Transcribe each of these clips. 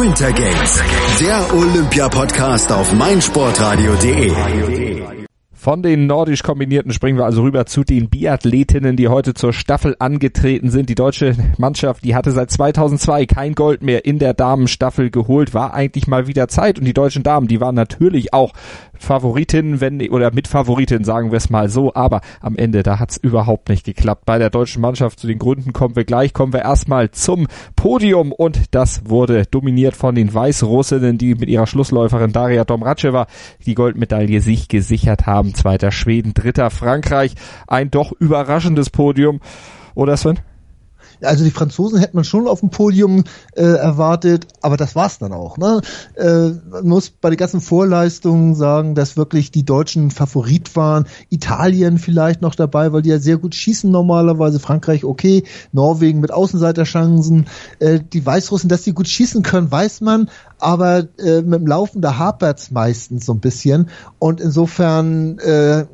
Winter Games, der Olympia-Podcast auf meinsportradio.de. Von den nordisch kombinierten springen wir also rüber zu den Biathletinnen, die heute zur Staffel angetreten sind. Die deutsche Mannschaft, die hatte seit 2002 kein Gold mehr in der Damenstaffel geholt, war eigentlich mal wieder Zeit und die deutschen Damen, die waren natürlich auch Favoritin, wenn oder mit Favoritin, sagen wir es mal so, aber am Ende, da hat's überhaupt nicht geklappt. Bei der deutschen Mannschaft zu den Gründen kommen wir gleich, kommen wir erstmal zum Podium und das wurde dominiert von den Weißrussinnen, die mit ihrer Schlussläuferin Daria Domracheva die Goldmedaille sich gesichert haben. Zweiter Schweden, dritter Frankreich, ein doch überraschendes Podium. Oder Sven? Also die Franzosen hätte man schon auf dem Podium äh, erwartet, aber das war's dann auch. Ne? Äh, man muss bei den ganzen Vorleistungen sagen, dass wirklich die Deutschen Favorit waren. Italien vielleicht noch dabei, weil die ja sehr gut schießen normalerweise. Frankreich okay, Norwegen mit Außenseiterchancen. Äh, die Weißrussen, dass die gut schießen können, weiß man, aber äh, mit dem Laufen da hapert's meistens so ein bisschen. Und insofern äh,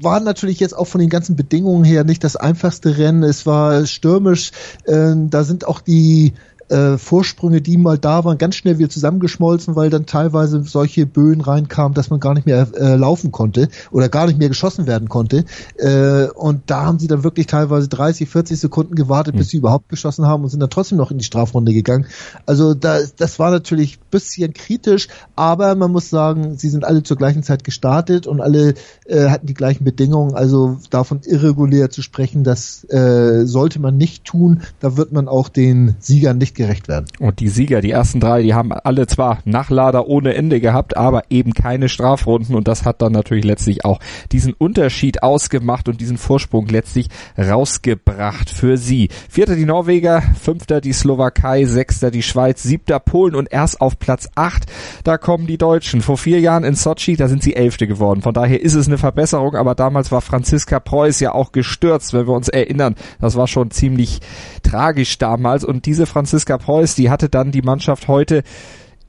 war natürlich jetzt auch von den ganzen Bedingungen her nicht das einfachste Rennen. Es war stürmisch. Äh, da sind auch die äh, Vorsprünge, die mal da waren, ganz schnell wieder zusammengeschmolzen, weil dann teilweise solche Böen reinkamen, dass man gar nicht mehr äh, laufen konnte oder gar nicht mehr geschossen werden konnte. Äh, und da haben sie dann wirklich teilweise 30, 40 Sekunden gewartet, bis mhm. sie überhaupt geschossen haben und sind dann trotzdem noch in die Strafrunde gegangen. Also da, das war natürlich bisschen kritisch, aber man muss sagen, sie sind alle zur gleichen Zeit gestartet und alle äh, hatten die gleichen Bedingungen. Also davon irregulär zu sprechen, das äh, sollte man nicht tun. Da wird man auch den Siegern nicht gerecht werden. Und die Sieger, die ersten drei, die haben alle zwar Nachlader ohne Ende gehabt, aber eben keine Strafrunden und das hat dann natürlich letztlich auch diesen Unterschied ausgemacht und diesen Vorsprung letztlich rausgebracht für sie. Vierter die Norweger, fünfter die Slowakei, sechster die Schweiz, siebter Polen und erst auf Platz acht, da kommen die Deutschen. Vor vier Jahren in Sochi, da sind sie Elfte geworden. Von daher ist es eine Verbesserung, aber damals war Franziska Preuß ja auch gestürzt, wenn wir uns erinnern. Das war schon ziemlich tragisch damals und diese Franziska Franziska Preuß, die hatte dann die Mannschaft heute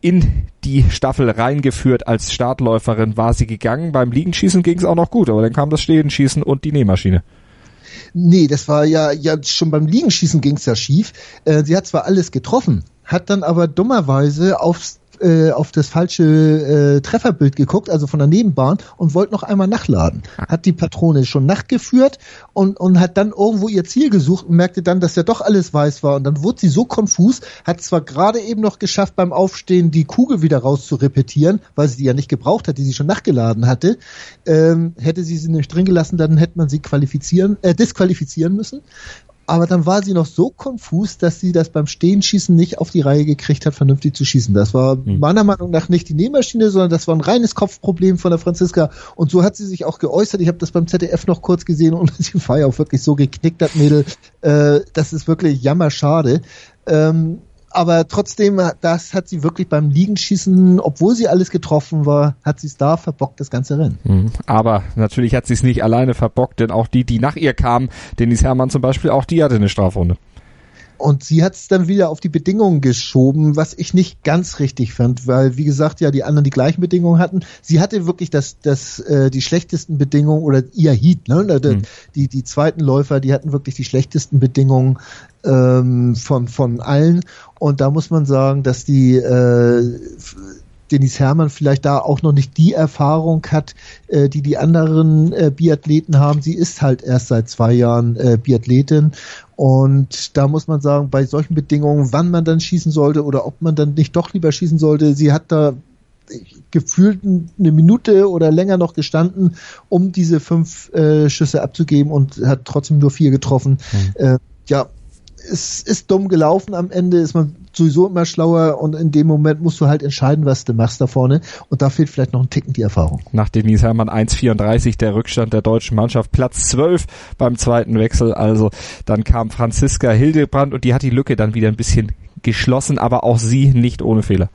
in die Staffel reingeführt. Als Startläuferin war sie gegangen. Beim Liegenschießen ging es auch noch gut, aber dann kam das Stehenschießen und die Nähmaschine. Nee, das war ja, ja schon beim Liegenschießen ging es ja schief. Äh, sie hat zwar alles getroffen, hat dann aber dummerweise aufs äh, auf das falsche äh, Trefferbild geguckt, also von der Nebenbahn, und wollte noch einmal nachladen. Hat die Patrone schon nachgeführt und, und hat dann irgendwo ihr Ziel gesucht und merkte dann, dass ja doch alles weiß war. Und dann wurde sie so konfus, hat zwar gerade eben noch geschafft, beim Aufstehen die Kugel wieder raus zu repetieren, weil sie die ja nicht gebraucht hat, die sie schon nachgeladen hatte. Ähm, hätte sie sie nicht drin gelassen, dann hätte man sie qualifizieren, äh, disqualifizieren müssen aber dann war sie noch so konfus, dass sie das beim Stehenschießen nicht auf die Reihe gekriegt hat, vernünftig zu schießen. Das war hm. meiner Meinung nach nicht die Nähmaschine, sondern das war ein reines Kopfproblem von der Franziska. Und so hat sie sich auch geäußert. Ich habe das beim ZDF noch kurz gesehen und sie war ja auch wirklich so geknickt, das Mädel. Äh, das ist wirklich jammerschade. Ähm, aber trotzdem, das hat sie wirklich beim Liegenschießen, obwohl sie alles getroffen war, hat sie es da verbockt, das ganze Rennen. Mhm. Aber natürlich hat sie es nicht alleine verbockt, denn auch die, die nach ihr kamen, Denise Hermann zum Beispiel, auch die hatte eine Strafrunde. Und sie hat es dann wieder auf die Bedingungen geschoben, was ich nicht ganz richtig fand, weil wie gesagt ja die anderen die gleichen Bedingungen hatten. Sie hatte wirklich das, das äh, die schlechtesten Bedingungen oder ihr Heat, ne? Mhm. Die die zweiten Läufer, die hatten wirklich die schlechtesten Bedingungen ähm, von von allen. Und da muss man sagen, dass die äh, Denise Hermann vielleicht da auch noch nicht die Erfahrung hat, äh, die die anderen äh, Biathleten haben. Sie ist halt erst seit zwei Jahren äh, Biathletin und da muss man sagen, bei solchen Bedingungen, wann man dann schießen sollte oder ob man dann nicht doch lieber schießen sollte, sie hat da gefühlt eine Minute oder länger noch gestanden, um diese fünf äh, Schüsse abzugeben und hat trotzdem nur vier getroffen. Mhm. Äh, ja, es ist dumm gelaufen am Ende, ist man sowieso immer schlauer und in dem Moment musst du halt entscheiden, was du machst da vorne und da fehlt vielleicht noch ein Ticken die Erfahrung. Nach Denise Hermann 1,34 der Rückstand der deutschen Mannschaft, Platz 12 beim zweiten Wechsel, also dann kam Franziska Hildebrand und die hat die Lücke dann wieder ein bisschen geschlossen, aber auch sie nicht ohne Fehler.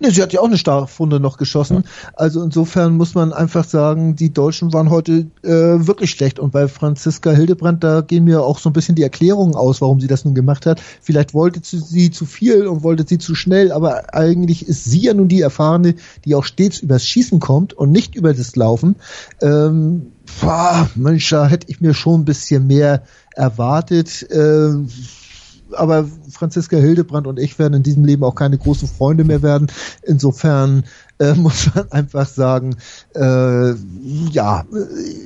Nee, sie hat ja auch eine Starrfunde noch geschossen. Ja. Also insofern muss man einfach sagen, die Deutschen waren heute äh, wirklich schlecht. Und bei Franziska Hildebrand, da gehen mir auch so ein bisschen die Erklärungen aus, warum sie das nun gemacht hat. Vielleicht wollte sie zu viel und wollte sie zu schnell, aber eigentlich ist sie ja nun die Erfahrene, die auch stets übers Schießen kommt und nicht über das Laufen. Ähm, boah, Mensch, da hätte ich mir schon ein bisschen mehr erwartet. Äh, aber Franziska Hildebrand und ich werden in diesem Leben auch keine großen Freunde mehr werden. Insofern äh, muss man einfach sagen, äh, ja,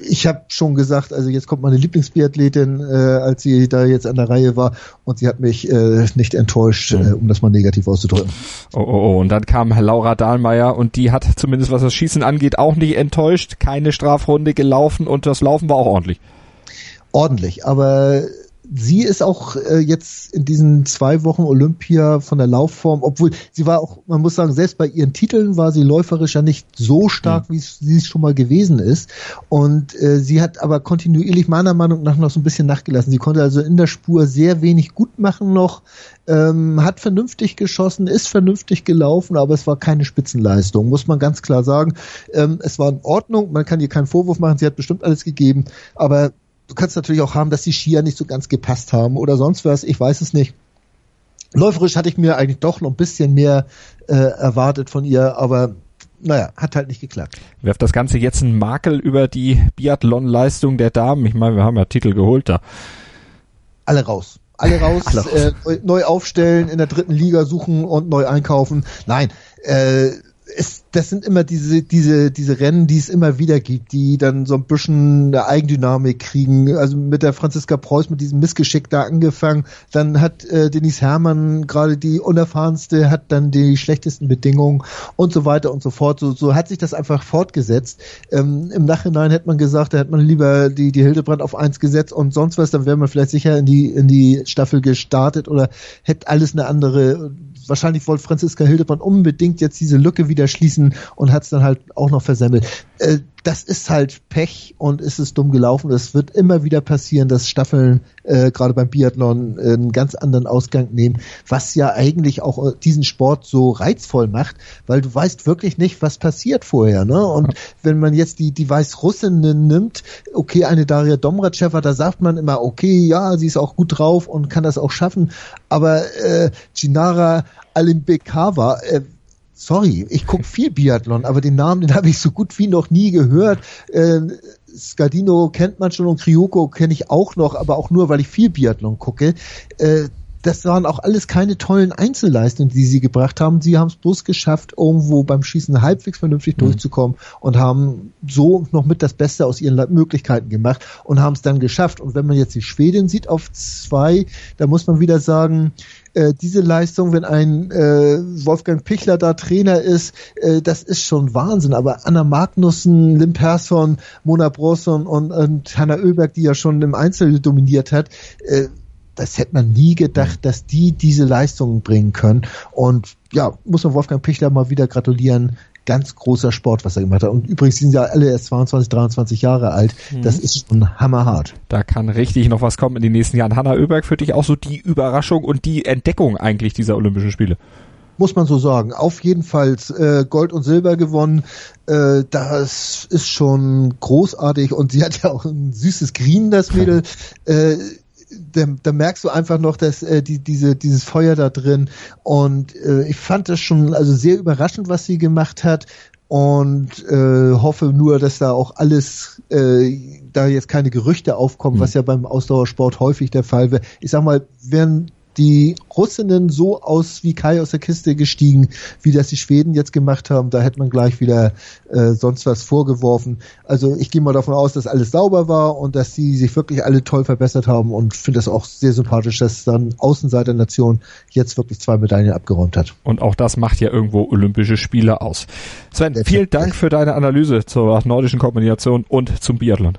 ich habe schon gesagt, also jetzt kommt meine Lieblingsbiathletin, äh, als sie da jetzt an der Reihe war und sie hat mich äh, nicht enttäuscht, äh, um das mal negativ auszudrücken. Oh, oh, oh, und dann kam Laura Dahlmeier und die hat zumindest was das Schießen angeht auch nicht enttäuscht, keine Strafrunde gelaufen und das Laufen war auch ordentlich. Ordentlich, aber sie ist auch äh, jetzt in diesen zwei Wochen Olympia von der Laufform, obwohl sie war auch, man muss sagen, selbst bei ihren Titeln war sie läuferisch ja nicht so stark, mhm. wie sie es schon mal gewesen ist. Und äh, sie hat aber kontinuierlich meiner Meinung nach noch so ein bisschen nachgelassen. Sie konnte also in der Spur sehr wenig gut machen noch, ähm, hat vernünftig geschossen, ist vernünftig gelaufen, aber es war keine Spitzenleistung, muss man ganz klar sagen. Ähm, es war in Ordnung, man kann ihr keinen Vorwurf machen, sie hat bestimmt alles gegeben, aber Du kannst natürlich auch haben, dass die Skier nicht so ganz gepasst haben oder sonst was. Ich weiß es nicht. Läuferisch hatte ich mir eigentlich doch noch ein bisschen mehr äh, erwartet von ihr, aber naja, hat halt nicht geklappt. Werft das Ganze jetzt einen Makel über die Biathlon-Leistung der Damen? Ich meine, wir haben ja Titel geholt da. Alle raus. Alle raus, Alle raus. Äh, neu aufstellen, in der dritten Liga suchen und neu einkaufen. Nein, äh, es, das sind immer diese, diese, diese Rennen, die es immer wieder gibt, die dann so ein bisschen eine Eigendynamik kriegen. Also mit der Franziska Preuß mit diesem Missgeschick da angefangen. Dann hat äh, Denise Herrmann gerade die unerfahrenste, hat dann die schlechtesten Bedingungen und so weiter und so fort. So, so hat sich das einfach fortgesetzt. Ähm, Im Nachhinein hätte man gesagt, da hätte man lieber die, die Hildebrand auf eins gesetzt und sonst was, dann wäre man vielleicht sicher in die, in die Staffel gestartet oder hätte alles eine andere wahrscheinlich wollte Franziska Hildebrand unbedingt jetzt diese Lücke wieder schließen und hat es dann halt auch noch versemmelt. Äh, das ist halt Pech und ist es dumm gelaufen. Es wird immer wieder passieren, dass Staffeln äh, gerade beim Biathlon äh, einen ganz anderen Ausgang nehmen, was ja eigentlich auch äh, diesen Sport so reizvoll macht, weil du weißt wirklich nicht, was passiert vorher. Ne? Und wenn man jetzt die, die Weißrussinnen nimmt, okay, eine Daria Domracheva, da sagt man immer, okay, ja, sie ist auch gut drauf und kann das auch schaffen, aber äh, Ginara Alimbekava, äh, sorry, ich gucke viel Biathlon, aber den Namen, den habe ich so gut wie noch nie gehört. Äh, Scardino kennt man schon und Kryoko kenne ich auch noch, aber auch nur, weil ich viel Biathlon gucke. Äh, das waren auch alles keine tollen Einzelleistungen, die sie gebracht haben. Sie haben es bloß geschafft, irgendwo beim Schießen halbwegs vernünftig mhm. durchzukommen und haben so noch mit das Beste aus ihren Möglichkeiten gemacht und haben es dann geschafft. Und wenn man jetzt die Schwedin sieht auf zwei, da muss man wieder sagen, äh, diese Leistung, wenn ein äh, Wolfgang Pichler da Trainer ist, äh, das ist schon Wahnsinn. Aber Anna Magnussen, Lim Persson, Mona Brosson und, und Hanna Oeberg, die ja schon im Einzel dominiert hat, äh, das hätte man nie gedacht, dass die diese Leistungen bringen können. Und ja, muss man Wolfgang Pichler mal wieder gratulieren. Ganz großer Sport, was er gemacht hat. Und übrigens sind ja alle erst 22, 23 Jahre alt. Mhm. Das ist schon hammerhart. Da kann richtig noch was kommen in den nächsten Jahren. Hanna Oeberg für dich auch so die Überraschung und die Entdeckung eigentlich dieser Olympischen Spiele muss man so sagen. Auf jeden Fall äh, Gold und Silber gewonnen. Äh, das ist schon großartig und sie hat ja auch ein süßes Green, das Mädel. Äh, da, da merkst du einfach noch, dass äh, die, diese, dieses Feuer da drin. Und äh, ich fand das schon also sehr überraschend, was sie gemacht hat. Und äh, hoffe nur, dass da auch alles, äh, da jetzt keine Gerüchte aufkommen, mhm. was ja beim Ausdauersport häufig der Fall wäre. Ich sag mal, wenn die Russinnen so aus wie Kai aus der Kiste gestiegen, wie das die Schweden jetzt gemacht haben. Da hätte man gleich wieder äh, sonst was vorgeworfen. Also ich gehe mal davon aus, dass alles sauber war und dass sie sich wirklich alle toll verbessert haben und finde das auch sehr sympathisch, dass dann Außenseiter-Nation jetzt wirklich zwei Medaillen abgeräumt hat. Und auch das macht ja irgendwo Olympische Spiele aus. Sven, vielen Dank für deine Analyse zur nordischen Kombination und zum Biathlon.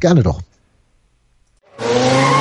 Gerne doch.